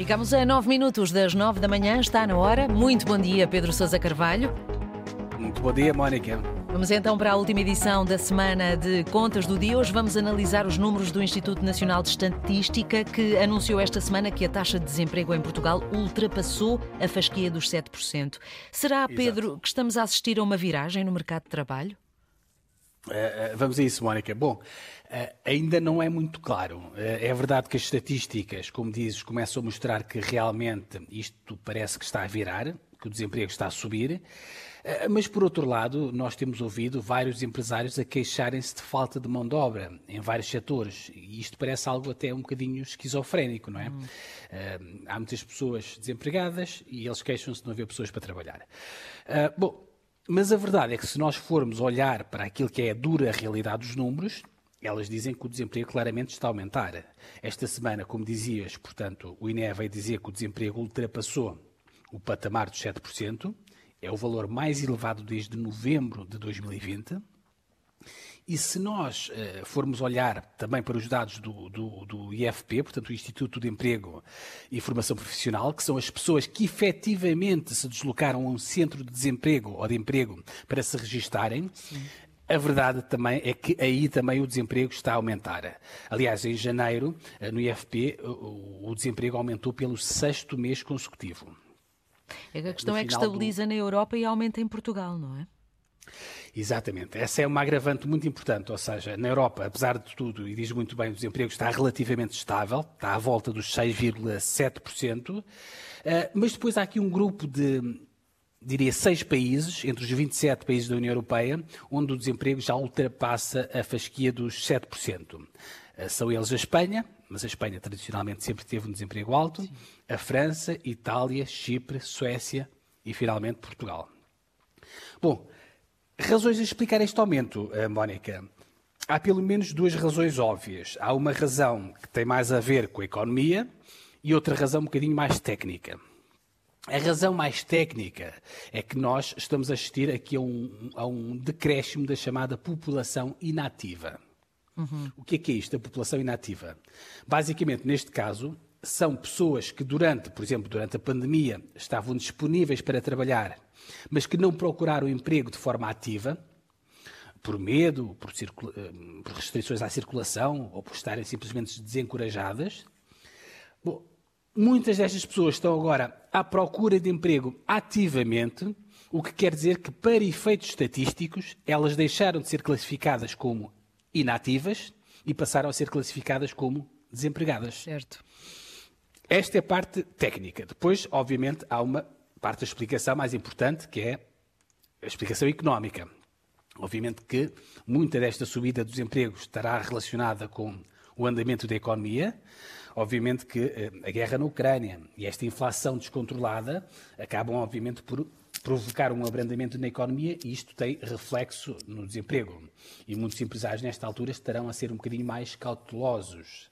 Ficamos a 9 minutos das 9 da manhã, está na hora. Muito bom dia, Pedro Sousa Carvalho. Muito bom dia, Mónica. Vamos então para a última edição da semana de Contas do Dia. Hoje vamos analisar os números do Instituto Nacional de Estatística, que anunciou esta semana que a taxa de desemprego em Portugal ultrapassou a fasquia dos 7%. Será, Pedro, Exato. que estamos a assistir a uma viragem no mercado de trabalho? Uh, vamos a isso, Mónica. Bom, uh, ainda não é muito claro. Uh, é verdade que as estatísticas, como dizes, começam a mostrar que realmente isto parece que está a virar, que o desemprego está a subir. Mas, por outro lado, nós temos ouvido vários empresários a queixarem-se de falta de mão de obra em vários setores. E isto parece algo até um bocadinho esquizofrénico, não é? Hum. há muitas pessoas desempregadas e eles queixam-se de não haver pessoas para trabalhar. bom, mas a verdade é que se nós formos olhar para aquilo que é a dura realidade dos números, elas dizem que o desemprego claramente está a aumentar. Esta semana, como dizias, portanto, o INE veio dizer que o desemprego ultrapassou o patamar dos 7%, é o valor mais elevado desde novembro de 2020. E se nós uh, formos olhar também para os dados do, do, do, IFP, portanto, o Instituto de Emprego e Formação Profissional, que são as pessoas que efetivamente se deslocaram a um centro de desemprego ou de emprego para se registarem, Sim. A verdade também é que aí também o desemprego está a aumentar. Aliás, em janeiro, eh, no IFP, o desemprego aumentou pelo sexto mês consecutivo. A questão é que estabiliza do... na Europa e aumenta em Portugal, não é? Exatamente. Essa é uma agravante muito importante, ou seja, na Europa, apesar de tudo, e diz muito bem, o desemprego está relativamente estável, está à volta dos 6,7%, eh, mas depois há aqui um grupo de, diria, seis países, entre os 27 países da União Europeia, onde o desemprego já ultrapassa a fasquia dos 7%. Eh, são eles a Espanha, mas a Espanha tradicionalmente sempre teve um desemprego alto, a França, Itália, Chipre, Suécia e finalmente Portugal. Bom, Razões a explicar este aumento, eh, Mónica. Há pelo menos duas razões óbvias. Há uma razão que tem mais a ver com a economia e outra razão um bocadinho mais técnica. A razão mais técnica é que nós estamos a assistir aqui a um, a um decréscimo da chamada população inativa. Uhum. O que é, que é isto, a população inativa? Basicamente, neste caso, são pessoas que durante, por exemplo, durante a pandemia, estavam disponíveis para trabalhar mas que não procuraram emprego de forma ativa, por medo, por, eh, por restrições à circulação ou por estarem simplesmente desencorajadas. Bom, muitas destas pessoas estão agora à procura de emprego ativamente, o que quer dizer que, para efeitos estatísticos, elas deixaram de ser classificadas como inativas e passaram a ser classificadas como desempregadas. Certo. Esta é a parte técnica. Depois, obviamente, há uma parte da explicação mais importante, que é a explicação económica. Obviamente que muita desta subida dos empregos estará relacionada com o andamento da economia. Obviamente que eh, a guerra na Ucrânia e esta inflação descontrolada acabam, obviamente, por provocar um abrandamento na economia e isto tem reflexo no desemprego. E muitos empresários, nesta altura, estarão a ser um bocadinho mais cautelosos.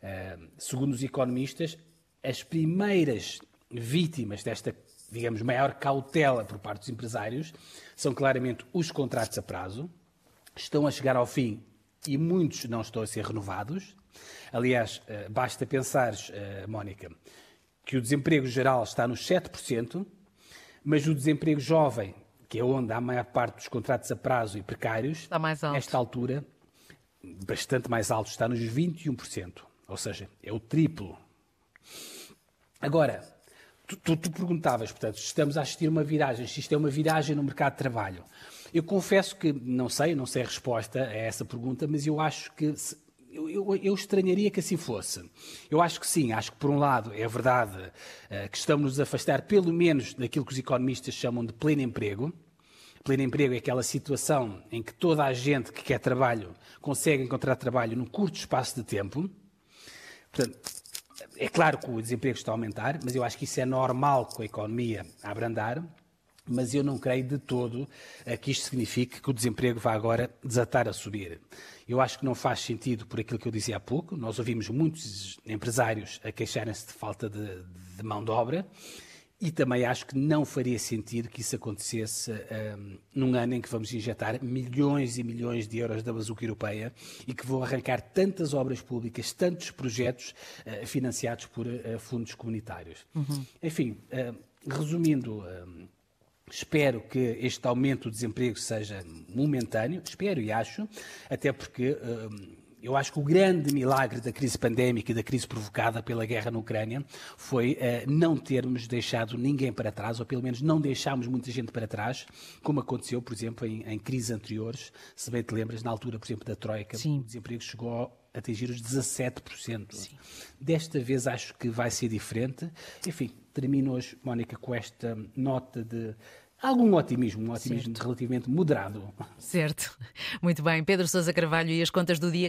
Uh, segundo os economistas, as primeiras vítimas desta digamos, maior cautela por parte dos empresários são claramente os contratos a prazo, estão a chegar ao fim e muitos não estão a ser renovados. Aliás, eh, basta pensar, eh, Mónica, que o desemprego geral está nos 7%, mas o desemprego jovem, que é onde há a maior parte dos contratos a prazo e precários, está mais alto. nesta altura, bastante mais alto, está nos 21%. Ou seja, é o triplo. Agora, Tu, tu, tu, perguntavas, portanto, se estamos a assistir uma viragem, se isto é uma viragem no mercado de trabalho. Eu confesso que não sei, não sei a resposta a essa pergunta, mas eu acho que se, eu, eu, eu, estranharia que assim fosse. Eu acho que sim, acho que por um lado é verdade uh, que estamos a afastar pelo menos daquilo que os economistas chamam de pleno emprego. Pleno emprego é aquela situação em que toda a gente que quer trabalho consegue encontrar trabalho num curto espaço de tempo. Portanto, é claro que o desemprego está a aumentar, mas eu acho que isso é normal com a economia a abrandar. Mas eu não creio de todo que isto signifique que o desemprego vá agora desatar a subir. Eu acho que não faz sentido por aquilo que eu dizia há pouco. Nós ouvimos muitos empresários a queixarem-se de falta de, de mão de obra E também acho que não faria sentido que isso acontecesse um, num ano em que vamos injetar milhões e milhões de euros da bazuca europeia e que vão arrancar tantas obras públicas, tantos projetos uh, financiados por uh, fundos comunitários. Uhum. Enfim, uh, resumindo. Espero que este aumento do desemprego seja momentâneo, espero e acho, até porque eu acho que o grande milagre da crise pandémica e da crise provocada pela guerra na Ucrânia foi uh, não termos deixado ninguém para trás, ou pelo menos não deixámos muita gente para trás, como aconteceu, por exemplo, em, em crises anteriores. Se bem te lembras, na altura, por exemplo, da Troika, Sim. o desemprego chegou a atingir os 17%. Sim. Desta vez acho que vai ser diferente. Enfim, termino hoje, Mónica, com esta nota de algum otimismo, um otimismo certo. relativamente moderado. Certo. Muito bem. Pedro Sousa Carvalho e as contas do dia